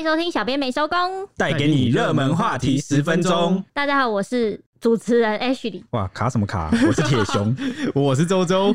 迎收听小编没收工，带给你热门话题十分钟。大家好，我是主持人 Ashley。哇，卡什么卡？我是铁熊，我是周周。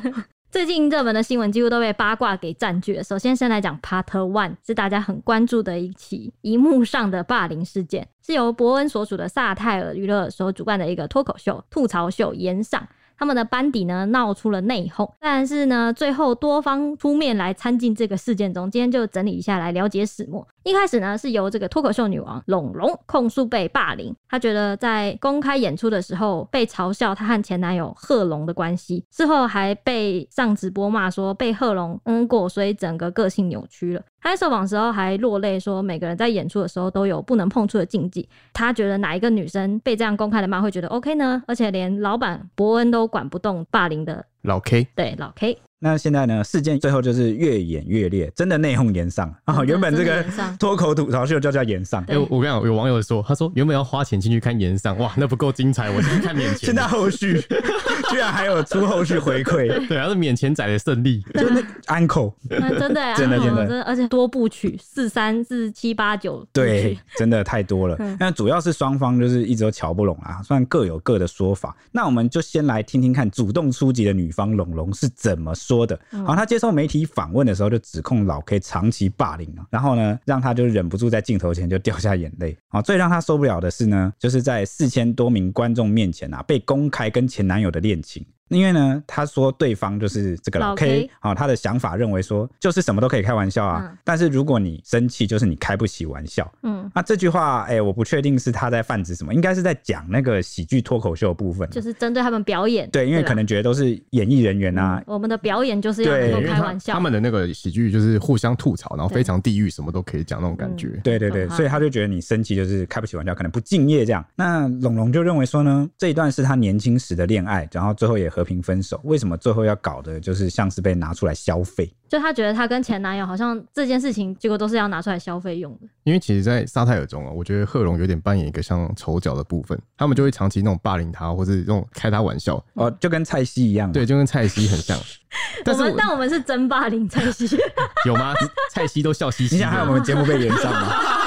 最近热门的新闻几乎都被八卦给占据了。首先，先来讲 Part One，是大家很关注的一起荧幕上的霸凌事件，是由伯恩所属的萨泰尔娱乐所主办的一个脱口秀吐槽秀炎上。他们的班底呢闹出了内讧，但是呢，最后多方出面来参进这个事件中。今天就整理一下来了解始末。一开始呢，是由这个脱口秀女王龙龙控诉被霸凌，她觉得在公开演出的时候被嘲笑她和前男友贺龙的关系，事后还被上直播骂说被贺龙嗯过，所以整个个性扭曲了。他在受访时候还落泪说，每个人在演出的时候都有不能碰触的禁忌。他觉得哪一个女生被这样公开的骂会觉得 OK 呢？而且连老板伯恩都管不动霸凌的老 K，对老 K。那现在呢？事件最后就是越演越烈，真的内讧延上啊！原本这个脱口吐槽秀就叫延上。哎、欸，我跟你讲，有网友说，他说原本要花钱进去看延上，哇，那不够精彩，我先看免钱。现在后续 居然还有出后续回馈，对，还是免钱仔的胜利，就那 uncle，真的，真的，真的，真的，而且多部曲，四三四七八九，对，真的太多了。那主要是双方就是一直都瞧不拢啊，算各有各的说法。那我们就先来听听看主动出击的女方龙龙是怎么说的。好，他接受媒体访问的时候，就指控老 K 长期霸凌啊，然后呢，让他就忍不住在镜头前就掉下眼泪。啊，最让他受不了的是呢，就是在四千多名观众面前啊，被公开跟前男友的恋情。因为呢，他说对方就是这个老 K，好，他的想法认为说就是什么都可以开玩笑啊，但是如果你生气，就是你开不起玩笑。嗯，那这句话，哎，我不确定是他在泛指什么，应该是在讲那个喜剧脱口秀的部分，就是针对他们表演。对，因为可能觉得都是演艺人员啊，我们的表演就是要能够开玩笑。他们的那个喜剧就是互相吐槽，然后非常地狱，什么都可以讲那种感觉。对对对，所以他就觉得你生气就是开不起玩笑，可能不敬业这样。那龙龙就认为说呢，这一段是他年轻时的恋爱，然后最后也和平分手。为什么最后要搞的就是像是被拿出来消费？就她觉得她跟前男友好像这件事情，结果都是要拿出来消费用的。因为其实，在沙泰尔中啊，我觉得贺龙有点扮演一个像丑角的部分，他们就会长期那种霸凌他，或是那种开他玩笑哦，就跟蔡西一样。对，就跟蔡西很像。但是我，但我们是真霸凌蔡西，有吗？蔡西都笑嘻嘻。你想看我们节目被连上吗？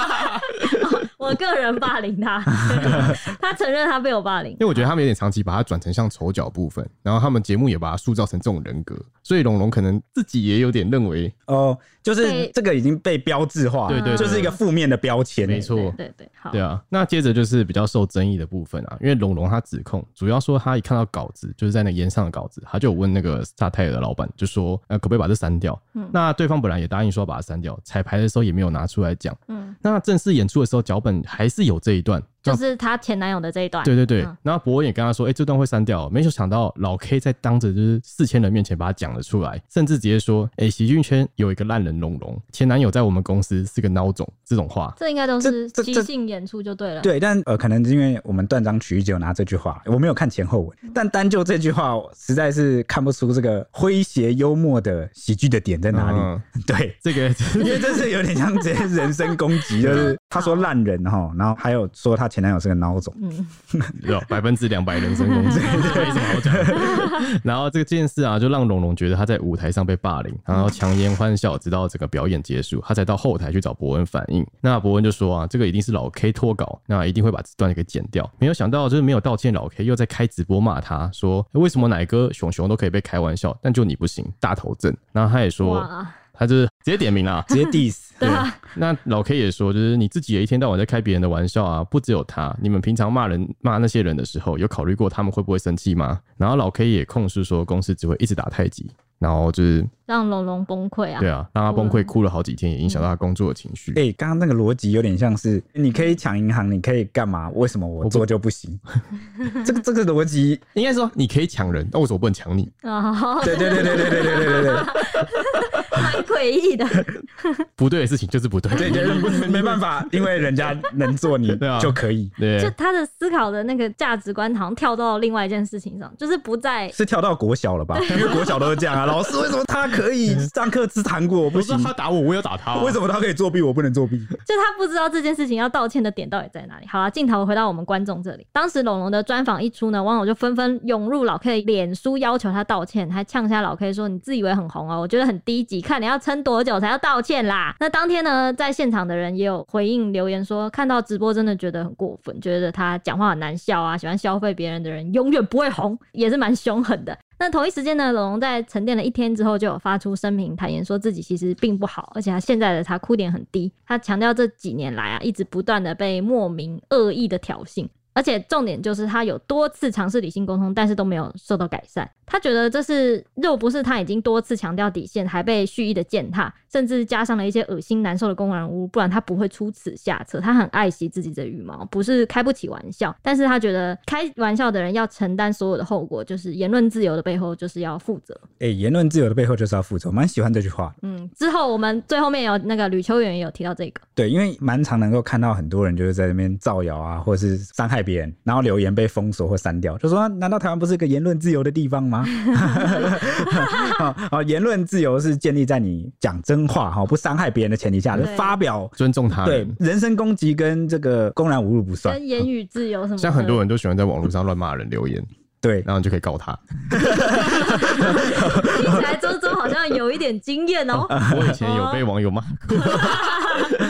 我个人霸凌他，他承认他被我霸凌。因为我觉得他们有点长期把他转成像丑角部分，然后他们节目也把他塑造成这种人格，所以龙龙可能自己也有点认为哦，就是这个已经被标志化，对对，就是一个负面的标签，没错，对对对，好，对啊。那接着就是比较受争议的部分啊，因为龙龙他指控，主要说他一看到稿子，就是在那烟上的稿子，他就有问那个萨泰尔的老板，就说呃可不可以把这删掉？嗯，那对方本来也答应说要把它删掉，彩排的时候也没有拿出来讲，嗯，那正式演出的时候脚本。还是有这一段。就是她前男友的这一段，对对对。嗯、然后博文也跟他说：“哎、欸，这段会删掉。”没想到老 K 在当着就是四千人面前把它讲了出来，甚至直接说：“哎、欸，喜剧圈有一个烂人龙龙，前男友在我们公司是个孬种。”这种话，这应该都是即兴演出就对了。对，但呃，可能是因为我们断章取义只有拿这句话，我没有看前后文。嗯、但单就这句话，实在是看不出这个诙谐幽默的喜剧的点在哪里。嗯、对，这个因为这是有点像直接人身攻击，就是他说烂人哈，然后还有说他前男友是个孬种。嗯，有百分之两百人身攻击，没什么好讲。然后这个件事啊，就让龙龙觉得他在舞台上被霸凌，然后强颜欢笑，直到整个表演结束，他才到后台去找博恩反映。那博恩就说啊，这个一定是老 K 脱稿，那一定会把这段给剪掉。没有想到就是没有道歉，老 K 又在开直播骂他说，为什么奶哥熊熊都可以被开玩笑，但就你不行，大头症。然后他也说。他就是直接点名了，直接 diss。对，那老 K 也说，就是你自己也一天到晚在开别人的玩笑啊，不只有他，你们平常骂人骂那些人的时候，有考虑过他们会不会生气吗？然后老 K 也控诉说，公司只会一直打太极。然后就是让龙龙崩溃啊！对啊，让他崩溃，哭了好几天，也影响到他工作的情绪。哎、嗯，刚刚那个逻辑有点像是，你可以抢银行，你可以干嘛？为什么我做就不行？不 这个这个逻辑应该说，你可以抢人，那为什么不能抢你？哦，对对对对对对对对对对，蛮诡异的。不对的事情就是不对，对对，没没办法，因为人家能做你 就可以。对，就他的思考的那个价值观，好像跳到另外一件事情上，就是不在是跳到国小了吧？因为国小都是这样啊。老师为什么他可以上课吃糖果，我不行？他打我，我有打他。为什么他可以作弊，我不能作弊？就他不知道这件事情要道歉的点到底在哪里。好了，镜头回到我们观众这里。当时龙龙的专访一出呢，网友就纷纷涌入老 K 的脸书要求他道歉，还呛下老 K 说：“你自以为很红啊？我觉得很低级，看你要撑多久才要道歉啦。那当天呢，在现场的人也有回应留言说，看到直播真的觉得很过分，觉得他讲话很难笑啊，喜欢消费别人的人永远不会红，也是蛮凶狠的。那同一时间呢，龙龙在沉淀了一天之后，就有发出声明，坦言说自己其实并不好，而且他现在的他哭点很低。他强调这几年来啊，一直不断的被莫名恶意的挑衅。而且重点就是他有多次尝试理性沟通，但是都没有受到改善。他觉得这是若不是他已经多次强调底线，还被蓄意的践踏，甚至加上了一些恶心难受的公然侮辱，不然他不会出此下策。他很爱惜自己的羽毛，不是开不起玩笑，但是他觉得开玩笑的人要承担所有的后果，就是言论自由的背后就是要负责。哎、欸，言论自由的背后就是要负责，我蛮喜欢这句话。嗯，之后我们最后面有那个吕秋远也有提到这个。对，因为蛮常能够看到很多人就是在那边造谣啊，或者是伤害别人，然后留言被封锁或删掉，就说难道台湾不是一个言论自由的地方吗？好，言论自由是建立在你讲真话哈，不伤害别人的前提下，就发表尊重他人，对人身攻击跟这个公然侮辱不算。跟言语自由什么？像很多人都喜欢在网络上乱骂人留言。对，然后你就可以告他。听起来周周好像有一点经验哦。我以前有被网友骂。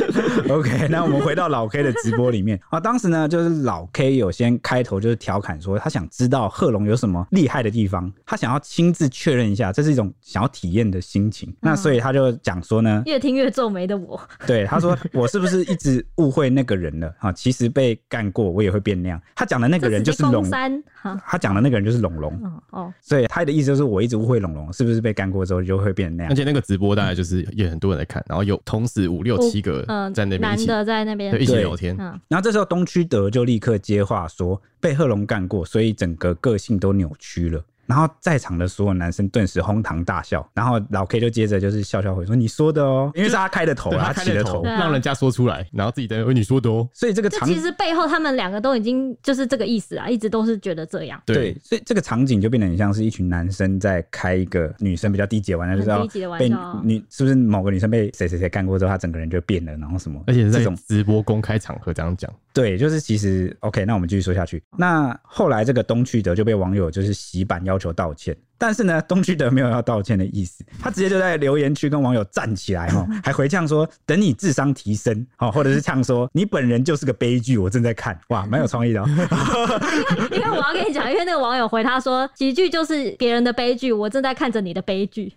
OK，那我们回到老 K 的直播里面啊，当时呢，就是老 K 有先开头就是调侃说，他想知道贺龙有什么厉害的地方，他想要亲自确认一下，这是一种想要体验的心情。那所以他就讲说呢，越听越皱眉的我，对他说，我是不是一直误会那个人了啊？其实被干过，我也会变那样。他讲的那个人就是龙山，他讲的那个人就是龙龙哦，所以他的意思就是我一直误会龙龙，是不是被干过之后就会变那样？而且那个直播大概就是也很多人在看，然后有同时五六七个在那边男的在那边。一起聊天，嗯。然后这时候东区德就立刻接话说，被贺龙干过，所以整个个性都扭曲了。然后在场的所有男生顿时哄堂大笑，然后老 K 就接着就是笑笑回说：“你说的哦，因为是他开的头，他起的头，让人家说出来，然后自己在问你说的哦。”所以这个场其实背后他们两个都已经就是这个意思啊，一直都是觉得这样。对，所以这个场景就变得很像是一群男生在开一个女生比较低级的玩笑，就是要被女是不是某个女生被谁谁谁干过之后，她整个人就变了，然后什么？而且是这种直播公开场合这样讲。对，就是其实 OK，那我们继续说下去。那后来这个东区德就被网友就是洗版要求道歉。但是呢，东区德没有要道歉的意思，他直接就在留言区跟网友站起来哈，还回呛说：“等你智商提升，好，或者是呛说你本人就是个悲剧，我正在看，哇，蛮有创意的。” 因为我要跟你讲，因为那个网友回他说：“喜剧就是别人的悲剧，我正在看着你的悲剧。”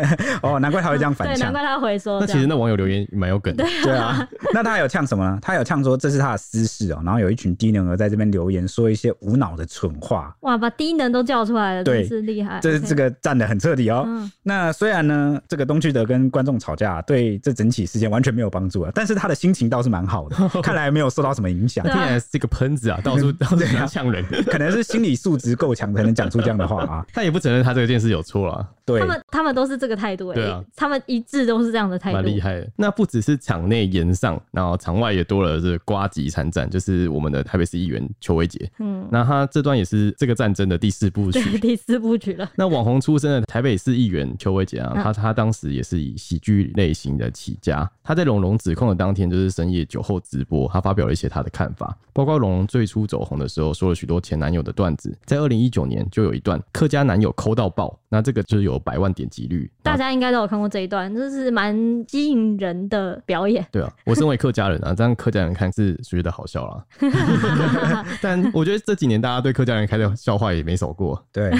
哦，难怪他会这样反呛，对，难怪他回说。那其实那网友留言蛮有梗的，对啊。那他有呛什么呢？他有呛说这是他的私事哦，然后有一群低能儿在这边留言说一些无脑的蠢话。哇，把低能都叫出来了，对，真是厉害。这是这个站得很彻底哦。嗯、那虽然呢，这个东区德跟观众吵架，对这整起事件完全没有帮助啊，但是他的心情倒是蛮好的，看来没有受到什么影响。听起来是个喷子啊，到处到处呛人，可能是心理素质够强才能讲出这样的话啊。他也不承认他这件事有错啊。对，他们他们都是这个态度。对啊，他们一致都是这样的态度，蛮厉害的。那不只是场内炎上，然后场外也多了这瓜吉参战，就是我们的台北市议员邱威杰。嗯，那他这段也是这个战争的第四部曲，第四部曲了。那网红出身的台北市议员邱威杰啊，他他当时也是以喜剧类型的起家。他在龙龙指控的当天，就是深夜酒后直播，他发表了一些他的看法，包括龙龙最初走红的时候说了许多前男友的段子。在二零一九年就有一段客家男友抠到爆，那这个就是有百万点击率，大家应该都有看过这一段，就是蛮吸引人的表演。对啊，我身为客家人啊，这样客家人看是觉得好笑啦。但我觉得这几年大家对客家人开的笑话也没少过。对，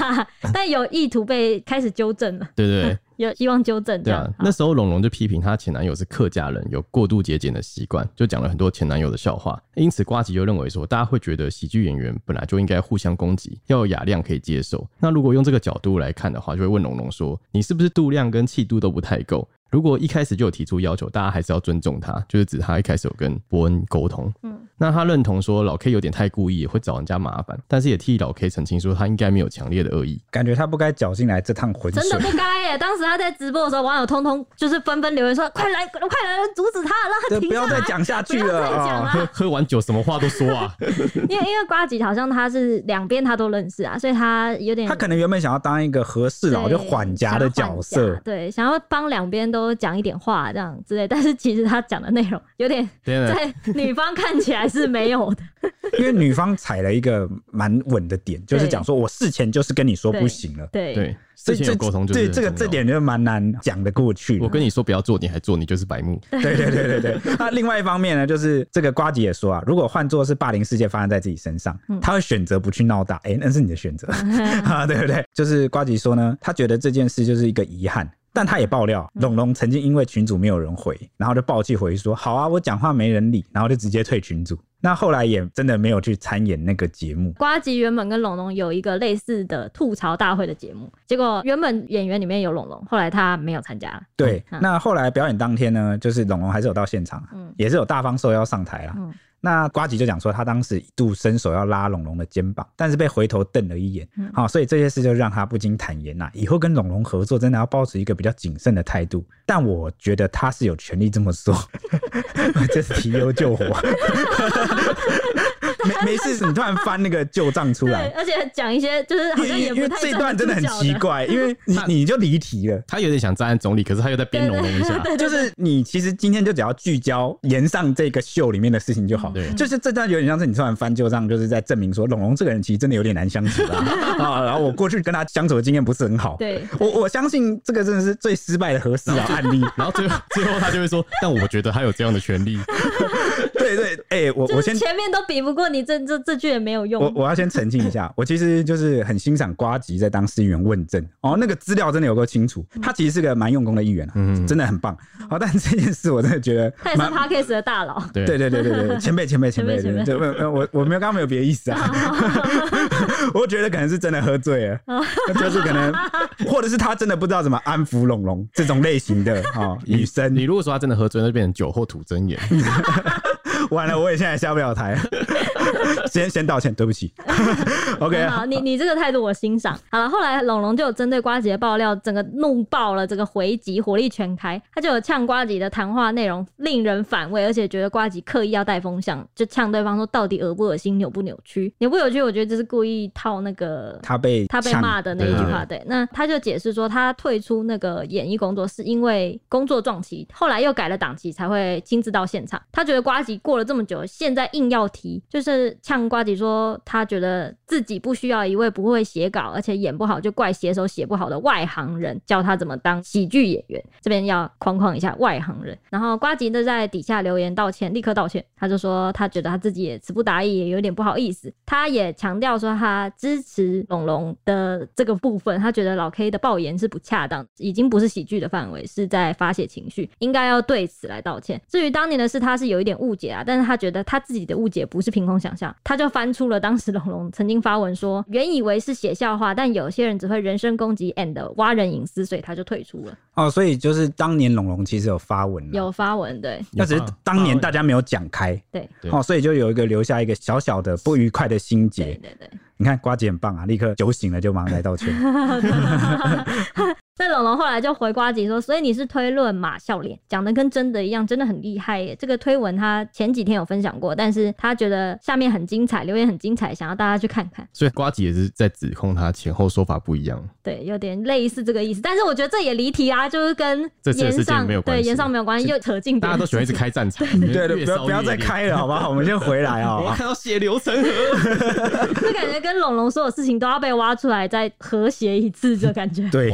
但有意图被开始纠正了。对对对。有希望纠正。对啊，那时候龙龙就批评她前男友是客家人，有过度节俭的习惯，就讲了很多前男友的笑话。因此，瓜吉就认为说，大家会觉得喜剧演员本来就应该互相攻击，要有雅量可以接受。那如果用这个角度来看的话，就会问龙龙说，你是不是度量跟气度都不太够？如果一开始就有提出要求，大家还是要尊重他，就是指他一开始有跟伯恩沟通。嗯，那他认同说老 K 有点太故意，会找人家麻烦，但是也替老 K 澄清说他应该没有强烈的恶意，感觉他不该搅进来这趟浑水。真的不该耶！当时他在直播的时候，网友通通就是纷纷留言说：“快来，快来，阻止他，让他停，不要再讲下去了。啊”喝 喝完酒，什么话都说啊。因为因为瓜吉好像他是两边他都认识啊，所以他有点他可能原本想要当一个和事佬，就缓颊的角色，对，想要帮两边都。都讲一点话这样之类，但是其实他讲的内容有点在女方看起来是没有的，因为女方踩了一个蛮稳的点，就是讲说我事前就是跟你说不行了，对。对事前有沟通，对这个这点就蛮难讲得过去。我跟你说不要做，你还做，你就是白目。对对对对对。那另外一方面呢，就是这个瓜吉也说啊，如果换做是霸凌事件发生在自己身上，他会选择不去闹大。哎，那是你的选择 啊，对不对？就是瓜吉说呢，他觉得这件事就是一个遗憾。但他也爆料，龙龙曾经因为群主没有人回，然后就暴气回说：“好啊，我讲话没人理。”然后就直接退群组。那后来也真的没有去参演那个节目。瓜吉原本跟龙龙有一个类似的吐槽大会的节目，结果原本演员里面有龙龙，后来他没有参加了。对，嗯、那后来表演当天呢，就是龙龙还是有到现场，嗯，也是有大方受邀上台啦。嗯那瓜吉就讲说，他当时一度伸手要拉龙龙的肩膀，但是被回头瞪了一眼。好、嗯，所以这些事就让他不禁坦言呐、啊，以后跟龙龙合作，真的要保持一个比较谨慎的态度。但我觉得他是有权利这么说，这是提油救火。没没事，你突然翻那个旧账出来，而且讲一些就是好像也不太因为这段真的很奇怪，因为你你就离题了。他有点想站在总理，可是他又在编龙龙一下。就是你其实今天就只要聚焦延上这个秀里面的事情就好。对，就是这段有点像是你突然翻旧账，就是在证明说龙龙这个人其实真的有点难相处啊。啊，然后我过去跟他相处的经验不是很好。对，我我相信这个真的是最失败的和事佬案例。然后最后最后他就会说，但我觉得他有这样的权利。对对，哎、欸，我我先前面都比不过你这这这句也没有用。我我要先澄清一下，我其实就是很欣赏瓜吉在当市议员问政哦，那个资料真的有够清楚。他其实是个蛮用功的议员啊，嗯、真的很棒。好，但这件事我真的觉得他也是 Podcast 的大佬。对对对对对，前辈前辈前辈，前辈，我我没有刚刚没有别的意思啊。我觉得可能是真的喝醉了，就是可能，或者是他真的不知道怎么安抚龙龙这种类型的哦女生。你如果说他真的喝醉，那就变成酒后吐真言。完了，我也现在下不了台。先先道歉，对不起。OK，好，你你这个态度我欣赏。好了，后来龙龙就有针对瓜吉的爆料，整个怒爆了，这个回击火力全开。他就有呛瓜吉的谈话内容令人反胃，而且觉得瓜吉刻意要带风向，就呛对方说到底恶不恶心、扭不扭曲、扭不扭曲。我觉得这是故意套那个他被他被骂的那一句话。对，那他就解释说，他退出那个演艺工作是因为工作撞期，后来又改了档期才会亲自到现场。他觉得瓜吉过了这么久，现在硬要提，就是是呛瓜吉说他觉得自己不需要一位不会写稿，而且演不好就怪写手写不好的外行人教他怎么当喜剧演员。这边要框框一下外行人。然后瓜吉就在底下留言道歉，立刻道歉。他就说他觉得他自己也词不达意，也有点不好意思。他也强调说他支持龙龙的这个部分，他觉得老 K 的爆言是不恰当，已经不是喜剧的范围，是在发泄情绪，应该要对此来道歉。至于当年的事，他是有一点误解啊，但是他觉得他自己的误解不是凭空想象，他就翻出了当时龙龙曾经发文说，原以为是写笑话，但有些人只会人身攻击 and 挖人隐私，所以他就退出了。哦，所以就是当年龙龙其实有发文，有发文，对，那只是当年大家没有讲开，对，哦，所以就有一个留下一个小小的不愉快的心结，对对对。你看瓜姐很棒啊，立刻酒醒了就马上来道歉。那龙龙后来就回瓜姐说：“所以你是推论嘛？笑脸讲的跟真的一样，真的很厉害耶。”这个推文他前几天有分享过，但是他觉得下面很精彩，留言很精彩，想要大家去看看。所以瓜姐也是在指控他前后说法不一样。对，有点类似这个意思。但是我觉得这也离题啊，就是跟炎上没有关系，对言上没有关系，又扯进。大家都喜欢一直开战场，对对，不要不要再开了，好不好？我们先回来啊！我看到血流成河，就感觉跟龙龙所有事情都要被挖出来，再和谐一次，这感觉。对。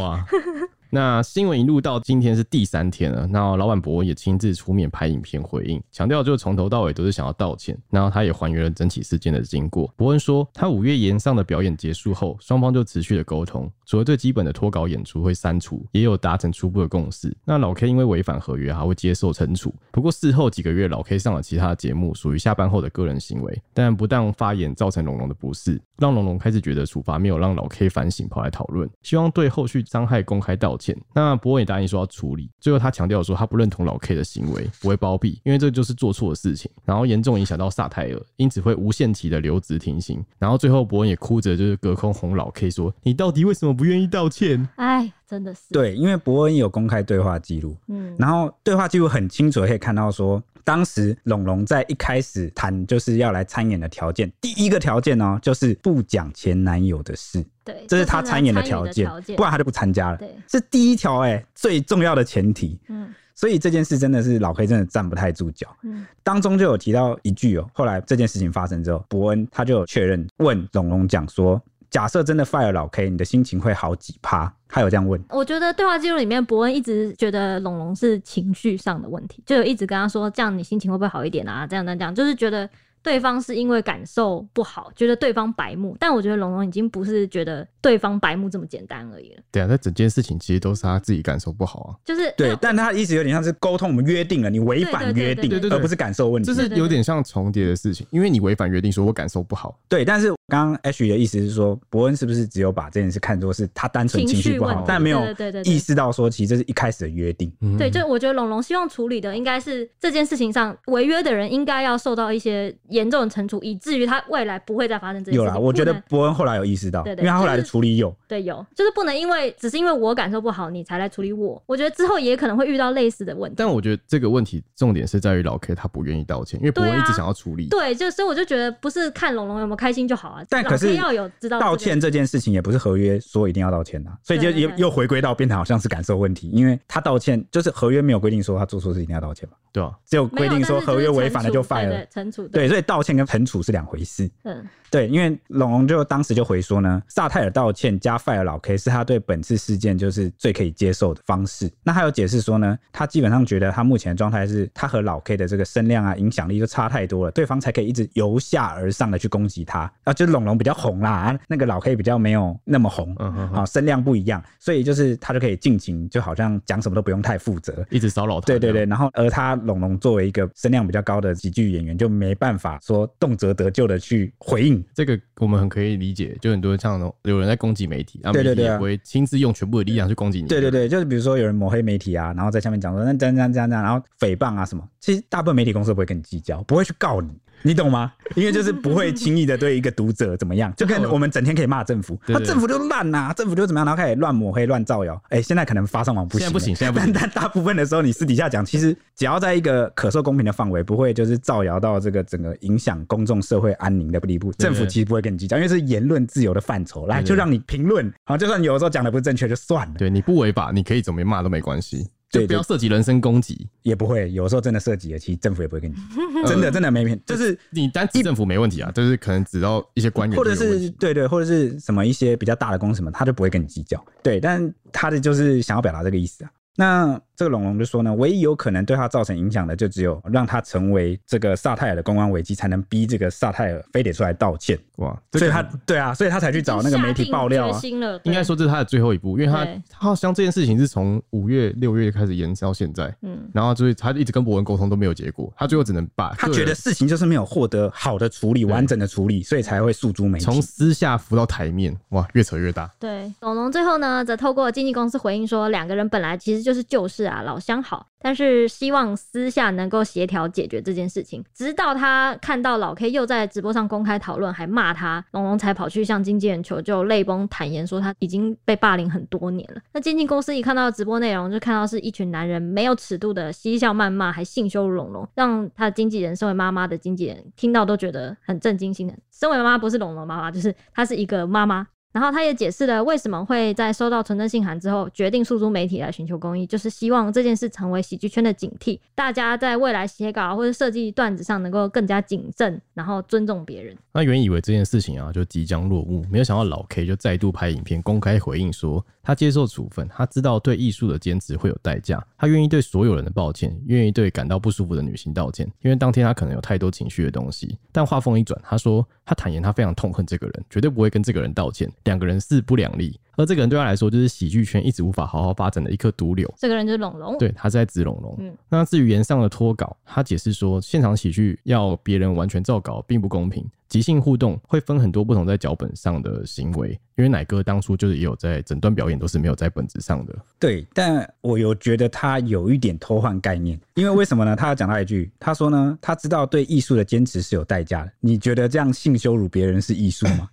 那新闻一路到今天是第三天了，那老板博恩也亲自出面拍影片回应，强调就是从头到尾都是想要道歉，然后他也还原了整起事件的经过。博恩说，他五月炎上的表演结束后，双方就持续的沟通，除了最基本的脱稿演出会删除，也有达成初步的共识。那老 K 因为违反合约还会接受惩处。不过事后几个月，老 K 上了其他节目，属于下班后的个人行为，但不当发言造成龙龙的不适，让龙龙开始觉得处罚没有让老 K 反省，跑来讨论，希望对后续伤害公开道歉歉。那伯恩也答应说要处理。最后他强调说他不认同老 K 的行为，不会包庇，因为这就是做错的事情，然后严重影响到萨泰尔，因此会无限期的留职停薪。然后最后伯恩也哭着就是隔空哄老 K 说：“你到底为什么不愿意道歉？”哎，真的是。对，因为伯恩有公开对话记录，嗯，然后对话记录很清楚的可以看到说。当时龙龙在一开始谈就是要来参演的条件，第一个条件哦，就是不讲前男友的事。对，这是他参演的条件，不然他就不参加了。对，是第一条哎，最重要的前提。嗯。所以这件事真的是老黑真的站不太住脚。嗯，当中就有提到一句哦，后来这件事情发生之后，伯恩他就有确认问龙龙讲说，假设真的 fire 老 K，你的心情会好几趴？他有这样问。我觉得对话记录里面，伯恩一直觉得龙龙是情绪上的问题，就有一直跟他说，这样你心情会不会好一点啊？这样这样，就是觉得。对方是因为感受不好，觉得对方白目，但我觉得龙龙已经不是觉得对方白目这么简单而已了。对啊，那整件事情其实都是他自己感受不好啊。就是对，但他的意思有点像是沟通，我们约定了，你违反约定，对对对，而不是感受问题。就是有点像重叠的事情，因为你违反约定，说我感受不好。对，但是刚刚 H 的意思是说，伯恩是不是只有把这件事看作是他单纯情绪不好，但没有意识到说其实这是一开始的约定。对，就我觉得龙龙希望处理的应该是这件事情上违约的人应该要受到一些严重的惩处。以至于他未来不会再发生这件事情。有啦，我觉得伯恩后来有意识到，因为他后来的处理有，对有，就是不能因为只是因为我感受不好，你才来处理我。我觉得之后也可能会遇到类似的问题。但我觉得这个问题重点是在于老 K 他不愿意道歉，因为伯恩一直想要处理。对，就所以我就觉得不是看龙龙有没有开心就好啊。但可是要有知道道歉这件事情也不是合约说一定要道歉的，所以就又又回归到变成好像是感受问题，因为他道歉就是合约没有规定说他做错事一定要道歉嘛。对啊，只有规定说合约违反了就 fire 了，惩处。对，所以道歉跟惩处是两回事。嗯，对，因为龙龙就当时就回说呢，萨泰尔道歉加 fire 老 K 是他对本次事件就是最可以接受的方式。那他有解释说呢，他基本上觉得他目前的状态是他和老 K 的这个声量啊、影响力就差太多了，对方才可以一直由下而上的去攻击他啊，就是龙龙比较红啦，啊，那个老 K 比较没有那么红，嗯哼，啊，声量不一样，所以就是他就可以尽情，就好像讲什么都不用太负责，一直骚扰他。对对对，然后而他龙龙作为一个声量比较高的喜剧演员，就没办法说动辄得咎的去回应。这个我们很可以理解，就很多像有人在攻击媒体，然后媒体也不会亲自用全部的力量去攻击你。对对对，就是比如说有人抹黑媒体啊，然后在下面讲说那这样这样这样，然后诽谤啊什么，其实大部分媒体公司不会跟你计较，不会去告你。你懂吗？因为就是不会轻易的对一个读者怎么样，就跟我们整天可以骂政府，那政府就烂呐，政府就怎么样，然后开始乱抹黑、乱造谣。哎，现在可能发上网不行，不行，现在不行。但大部分的时候，你私底下讲，其实只要在一个可受公平的范围，不会就是造谣到这个整个影响公众社会安宁的地步，政府其实不会跟你计较，因为是言论自由的范畴。来，就让你评论，好，就算有的时候讲的不正确就算了。对，你不违法，你可以怎么骂都没关系。就不要涉及人身攻击，也不会。有时候真的涉及了，其实政府也不会跟你，真的真的没骗。就是你单指政府没问题啊，就是可能指到一些官员，或者是对对，或者是什么一些比较大的公司什么，他就不会跟你计较。对，但他的就是想要表达这个意思啊。那这个龙龙就说呢，唯一有可能对他造成影响的，就只有让他成为这个萨泰尔的公关危机，才能逼这个萨泰尔非得出来道歉。哇，所以他对啊，所以他才去找那个媒体爆料啊。应该说这是他的最后一步，因为他他好像这件事情是从五月六月开始延烧到现在，嗯，然后就是他一直跟博文沟通都没有结果，他最后只能把他觉得事情就是没有获得好的处理、完整的处理，所以才会诉诸媒体，从私下浮到台面，哇，越扯越大。对，龙龙最后呢，则透过经纪公司回应说，两个人本来其实就是旧识啊，老相好。但是希望私下能够协调解决这件事情。直到他看到老 K 又在直播上公开讨论，还骂他，龙龙才跑去向经纪人求救，泪崩坦言说他已经被霸凌很多年了。那经纪公司一看到直播内容，就看到是一群男人没有尺度的嬉笑谩骂，还性羞辱龙龙，让他的经纪人身为妈妈的经纪人听到都觉得很震惊心疼。身为妈妈不是龙龙妈妈，就是她是一个妈妈。然后他也解释了为什么会在收到存证信函之后决定诉诸媒体来寻求公益，就是希望这件事成为喜剧圈的警惕，大家在未来写稿或者设计段子上能够更加谨慎，然后尊重别人。那原以为这件事情啊就即将落幕，没有想到老 K 就再度拍影片公开回应说，他接受处分，他知道对艺术的坚持会有代价，他愿意对所有人的抱歉，愿意对感到不舒服的女性道歉，因为当天他可能有太多情绪的东西。但话锋一转，他说他坦言他非常痛恨这个人，绝对不会跟这个人道歉。两个人势不两立，而这个人对他来说就是喜剧圈一直无法好好发展的一颗毒瘤。这个人就是龙龙，对，他是在指龙龙。嗯，那至于言上的脱稿，他解释说，现场喜剧要别人完全照稿并不公平，即兴互动会分很多不同在脚本上的行为。因为奶哥当初就是也有在整段表演都是没有在本子上的。对，但我有觉得他有一点偷换概念，因为为什么呢？他要讲到一句，他说呢，他知道对艺术的坚持是有代价的。你觉得这样性羞辱别人是艺术吗？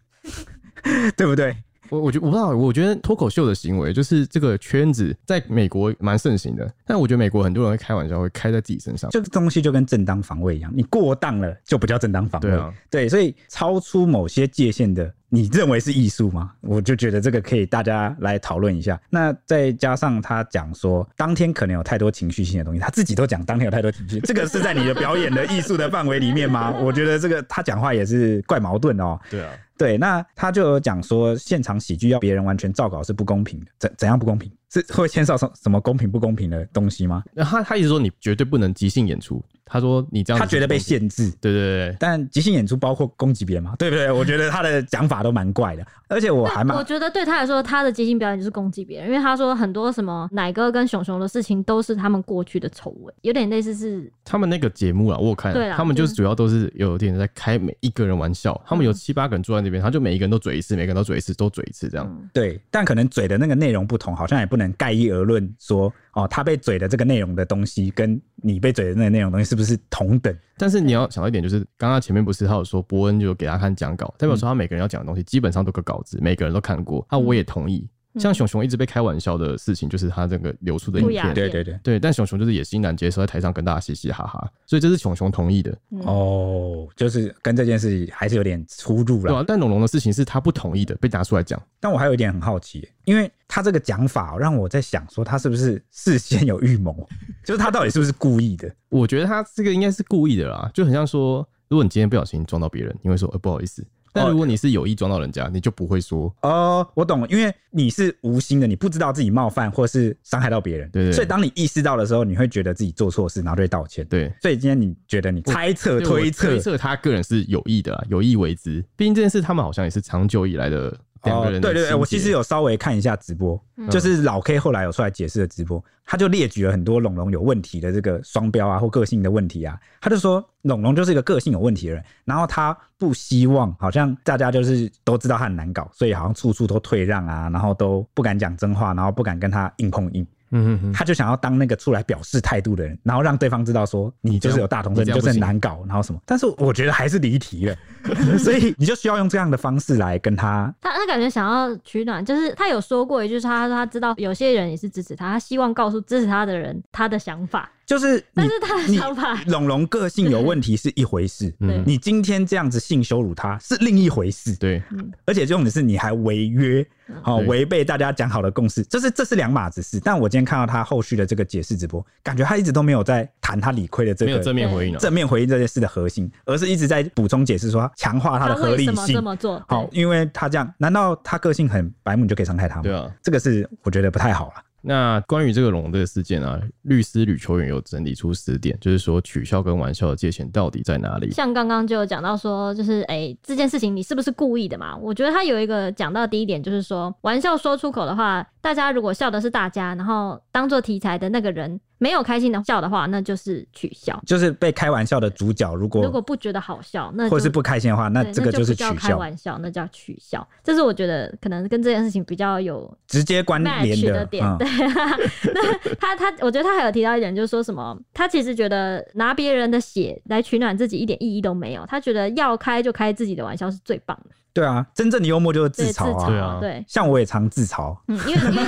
对不对？我我觉得我不知道，我觉得脱口秀的行为就是这个圈子在美国蛮盛行的，但我觉得美国很多人会开玩笑，会开在自己身上。这个东西就跟正当防卫一样，你过当了就不叫正当防卫。对啊，对，所以超出某些界限的。你认为是艺术吗？我就觉得这个可以大家来讨论一下。那再加上他讲说，当天可能有太多情绪性的东西，他自己都讲当天有太多情绪，这个是在你的表演的艺术的范围里面吗？我觉得这个他讲话也是怪矛盾哦。对啊，对，那他就有讲说，现场喜剧要别人完全照稿是不公平的，怎怎样不公平？是会牵涉什什么公平不公平的东西吗？那他他意思说你绝对不能即兴演出。他说：“你这样，他觉得被限制，对对对。但即兴演出包括攻击别人嘛？对不对？我觉得他的讲法都蛮怪的，而且我还蛮……我觉得对他来说，他的即兴表演就是攻击别人，因为他说很多什么奶哥跟熊熊的事情都是他们过去的丑闻，有点类似是他们那个节目啊，我有看，他们就是主要都是有点在开每一个人玩笑，他们有七八个人坐在那边，他就每一个人都嘴一次，每个人都嘴一次，都嘴一次这样。对，但可能嘴的那个内容不同，好像也不能概一而论说。”哦，他被嘴的这个内容的东西，跟你被嘴的那个内容东西是不是同等？但是你要想到一点，就是刚刚前面不是他有说伯恩就给他看讲稿，代表说他每个人要讲的东西基本上都个稿子，每个人都看过。那我也同意。像熊熊一直被开玩笑的事情，就是他这个流出的影片，对对对对。但熊熊就是也欣然接受，在台上跟大家嘻嘻哈哈，所以这是熊熊同意的。哦，就是跟这件事情还是有点出入了。对啊，但龙龙的事情是他不同意的，被拿出来讲。但我还有一点很好奇，因为他这个讲法让我在想，说他是不是事先有预谋？就是他到底是不是故意的？我觉得他这个应该是故意的啦，就很像说，如果你今天不小心撞到别人，你会说，呃，不好意思。但如果你是有意撞到人家，你就不会说哦，我懂了，因为你是无心的，你不知道自己冒犯或是伤害到别人，对，对，对，所以当你意识到的时候，你会觉得自己做错事，然后就会道歉。对，所以今天你觉得你猜测、推测、推测他个人是有意的啦，有意为之。毕竟这件事，他们好像也是长久以来的。哦，对对对，我其实有稍微看一下直播，嗯、就是老 K 后来有出来解释的直播，他就列举了很多龙龙有问题的这个双标啊或个性的问题啊，他就说龙龙就是一个个性有问题的人，然后他不希望好像大家就是都知道他很难搞，所以好像处处都退让啊，然后都不敢讲真话，然后不敢跟他硬碰硬。嗯嗯，他就想要当那个出来表示态度的人，然后让对方知道说你就是有大同症，你就是很难搞，然后什么。但是我觉得还是离题了，所以你就需要用这样的方式来跟他。他他感觉想要取暖，就是他有说过一句，他说他知道有些人也是支持他，他希望告诉支持他的人他的想法。就是，但是他的想法，龙龙个性有问题是一回事，嗯你今天这样子性羞辱他是另一回事，对，而且重点是你还违约，好违对背大家讲好的共识，这是这是两码子事。但我今天看到他后续的这个解释直播，感觉他一直都没有在谈他理亏的这个正面回应，正面回应这件事的核心，而是一直在补充解释说强化他的合理性。这么做？好，因为他这样，难道他个性很白目你就可以伤害他吗？对啊，这个是我觉得不太好了。那关于这个龙的事件啊，律师吕秋远有整理出十点，就是说取笑跟玩笑的界限到底在哪里？像刚刚就有讲到说，就是哎、这件事情你是不是故意的嘛？我觉得他有一个讲到第一点，就是说玩笑说出口的话，大家如果笑的是大家，然后当做题材的那个人。没有开心的笑的话，那就是取笑，就是被开玩笑的主角。如果如果不觉得好笑，那或是不开心的话，那这个就是取笑。开玩笑，那叫取笑。这是我觉得可能跟这件事情比较有直接关联的点。对，那他他，我觉得他还有提到一点，就是说什么，他其实觉得拿别人的血来取暖自己一点意义都没有。他觉得要开就开自己的玩笑是最棒的。对啊，真正的幽默就是自嘲啊。对啊，对，像我也常自嘲。嗯，因为因为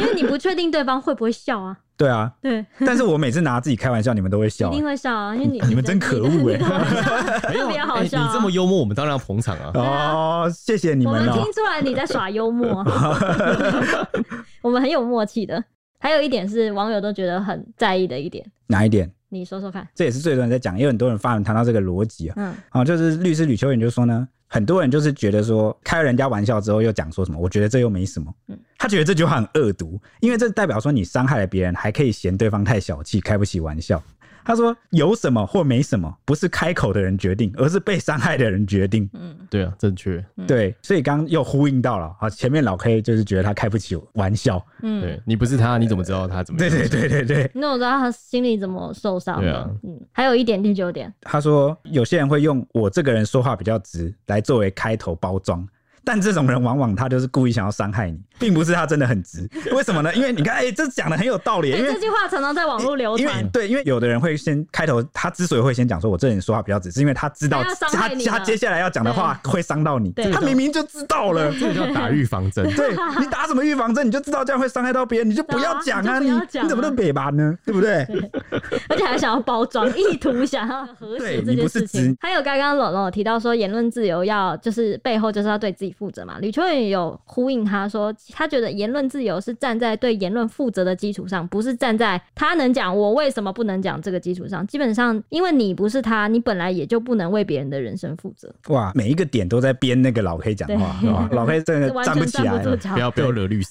因为你不确定对方会不会笑啊。对啊，对，但是我每次拿自己开玩笑，你们都会笑，一定会笑啊，因为你你们真可恶哎，特别好笑。你这么幽默，我们当然要捧场啊。哦，谢谢你们，我们听出来你在耍幽默，我们很有默契的。还有一点是网友都觉得很在意的一点，哪一点？你说说看。这也是最多人在讲，也有很多人发文谈到这个逻辑啊。嗯，啊，就是律师吕秋远就说呢。很多人就是觉得说，开人家玩笑之后又讲说什么，我觉得这又没什么。嗯，他觉得这句话很恶毒，因为这代表说你伤害了别人，还可以嫌对方太小气，开不起玩笑。他说：“有什么或没什么，不是开口的人决定，而是被伤害的人决定。”嗯，对啊，正确。对，所以刚刚又呼应到了啊，前面老 K 就是觉得他开不起玩笑。嗯，对，你不是他，你怎么知道他怎么？对对对对对。那我知道他心里怎么受伤。对啊，嗯，还有一点第九点，他说有些人会用我这个人说话比较直来作为开头包装。但这种人往往他就是故意想要伤害你，并不是他真的很直。为什么呢？因为你看，哎、欸，这讲的很有道理。因为、欸、这句话常常在网络流传。对，因为有的人会先开头，他之所以会先讲说我这人说话比较直，是因为他知道他他，他接下来要讲的话会伤到你。他明明就知道了，这叫打预防针。对，你打什么预防针？你就知道这样会伤害到别人，你就不要讲啊！你你，你怎么能北吧呢？对不对？对 而且还想要包装，意图想要和谐这件事情。还有刚刚龙龙有提到说言论自由要就是背后就是要对自己负责嘛？吕秋远有呼应他说，他觉得言论自由是站在对言论负责的基础上，不是站在他能讲我为什么不能讲这个基础上。基本上，因为你不是他，你本来也就不能为别人的人生负责。哇，每一个点都在编那个老 K 讲话，是吧？老 K 真的 站不起来，不不要不要惹律师。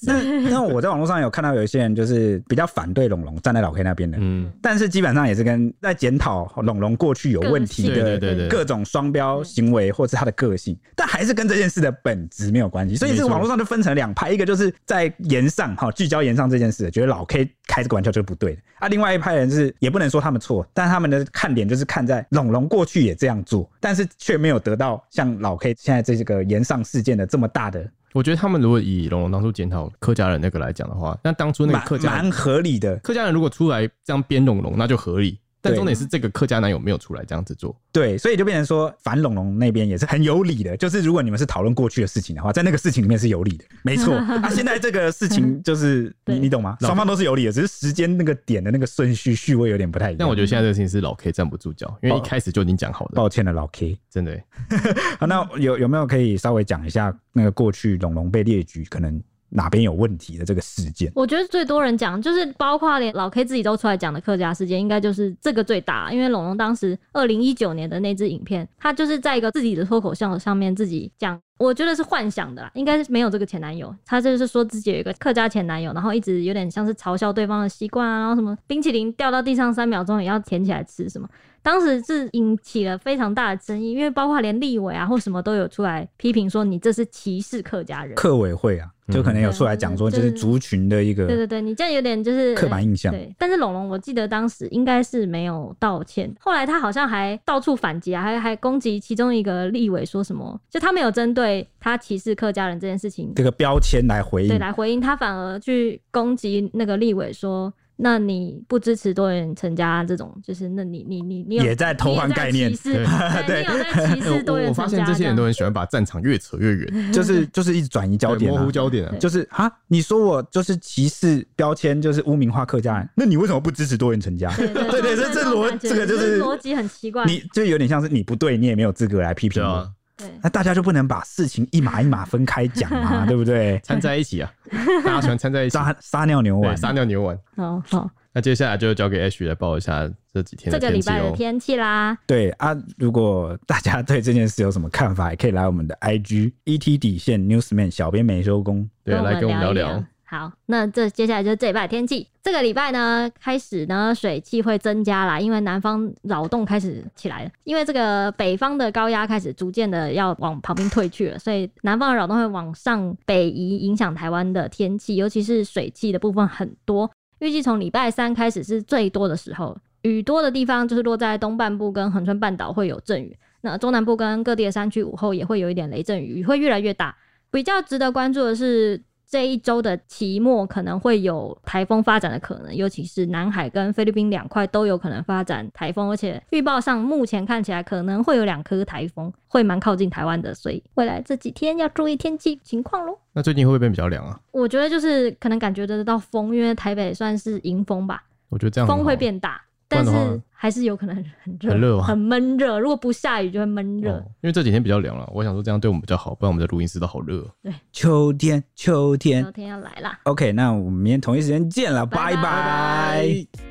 那我在网络上有看到有一些人就是比较反对龙龙站在老 K 那边的，嗯，但是基本上也是跟在检讨龙龙过去有问题的各种双标行为或是他的个性，但还是跟这件事的本质没有关系。所以这个网络上就分成两派，一个就是在言上哈聚焦言上这件事，觉得老 K 开这个玩笑就是不对的啊。另外一派人是也不能说他们错，但他们的看点就是看在龙龙过去也这样做，但是却没有得到像老 K 现在这个言上事件的这么大的。我觉得他们如果以龙龙当初检讨客家人那个来讲的话，那当初那个客家蛮合理的。客家人如果出来这样编龙龙，那就合理。但重点是这个客家男友没有出来这样子做，对，所以就变成说反龙龙那边也是很有理的。就是如果你们是讨论过去的事情的话，在那个事情里面是有理的，没错。啊，现在这个事情就是 你你懂吗？双方都是有理的，只是时间那个点的那个顺序序位有点不太一样。但我觉得现在这个事情是老 K 站不住脚，因为一开始就已经讲好了。抱歉了，老 K，真的。好，那有有没有可以稍微讲一下那个过去龙龙被列举可能？哪边有问题的这个事件？我觉得最多人讲，就是包括连老 K 自己都出来讲的客家事件，应该就是这个最大。因为龙龙当时二零一九年的那支影片，他就是在一个自己的脱口秀上面自己讲，我觉得是幻想的啦，应该是没有这个前男友。他就是说自己有一个客家前男友，然后一直有点像是嘲笑对方的习惯啊，然后什么冰淇淋掉到地上三秒钟也要捡起来吃什么。当时是引起了非常大的争议，因为包括连立委啊或什么都有出来批评说，你这是歧视客家人。客委会啊。就可能有出来讲说，就是族群的一个，对对对，你这样有点就是刻板印象。对，但是龙龙，我记得当时应该是没有道歉，后来他好像还到处反击啊，还还攻击其中一个立委，说什么，就他没有针对他歧视客家人这件事情这个标签来回应，对，来回应，他反而去攻击那个立委说。那你不支持多元成家这种，就是那你你你你也在偷换概念，对，对，你有在歧视 多元成家。我发现这些人都很喜欢把战场越扯越远，就是就是一直转移焦点、啊，模糊焦点、啊，就是啊，你说我就是歧视标签，就是污名化客家人，那你为什么不支持多元成家？对对 对，对，这这逻这个就是逻辑很奇怪，你就有点像是你不对，你也没有资格来批评我。那大家就不能把事情一码一码分开讲嘛？对不对？掺在一起啊！大家喜欢掺在一起，撒撒尿牛丸，撒尿牛丸。好好，那接下来就交给 H 来报一下这几天的天气、喔、这个礼拜的天气啦。对啊，如果大家对这件事有什么看法，也可以来我们的 IG ET 底线 Newsman 小编没收工，对，来跟我们聊聊。好，那这接下来就是这礼拜的天气。这个礼拜呢，开始呢，水汽会增加啦，因为南方扰动开始起来了。因为这个北方的高压开始逐渐的要往旁边退去了，所以南方的扰动会往上北移，影响台湾的天气，尤其是水汽的部分很多。预计从礼拜三开始是最多的时候，雨多的地方就是落在东半部跟恒春半岛会有阵雨，那中南部跟各地的山区午后也会有一点雷阵雨，雨会越来越大。比较值得关注的是。这一周的期末可能会有台风发展的可能，尤其是南海跟菲律宾两块都有可能发展台风，而且预报上目前看起来可能会有两颗台风会蛮靠近台湾的，所以未来这几天要注意天气情况喽。那最近会不会变比较凉啊？我觉得就是可能感觉得到风，因为台北算是迎风吧。我觉得这样风会变大。但是还是有可能很热，很热，很闷热。如果不下雨就会闷热。因为这几天比较凉了，我想说这样对我们比较好，不然我们的录音室都好热。对，秋天，秋天，秋天要来了。OK，那我们明天同一时间见了，拜拜。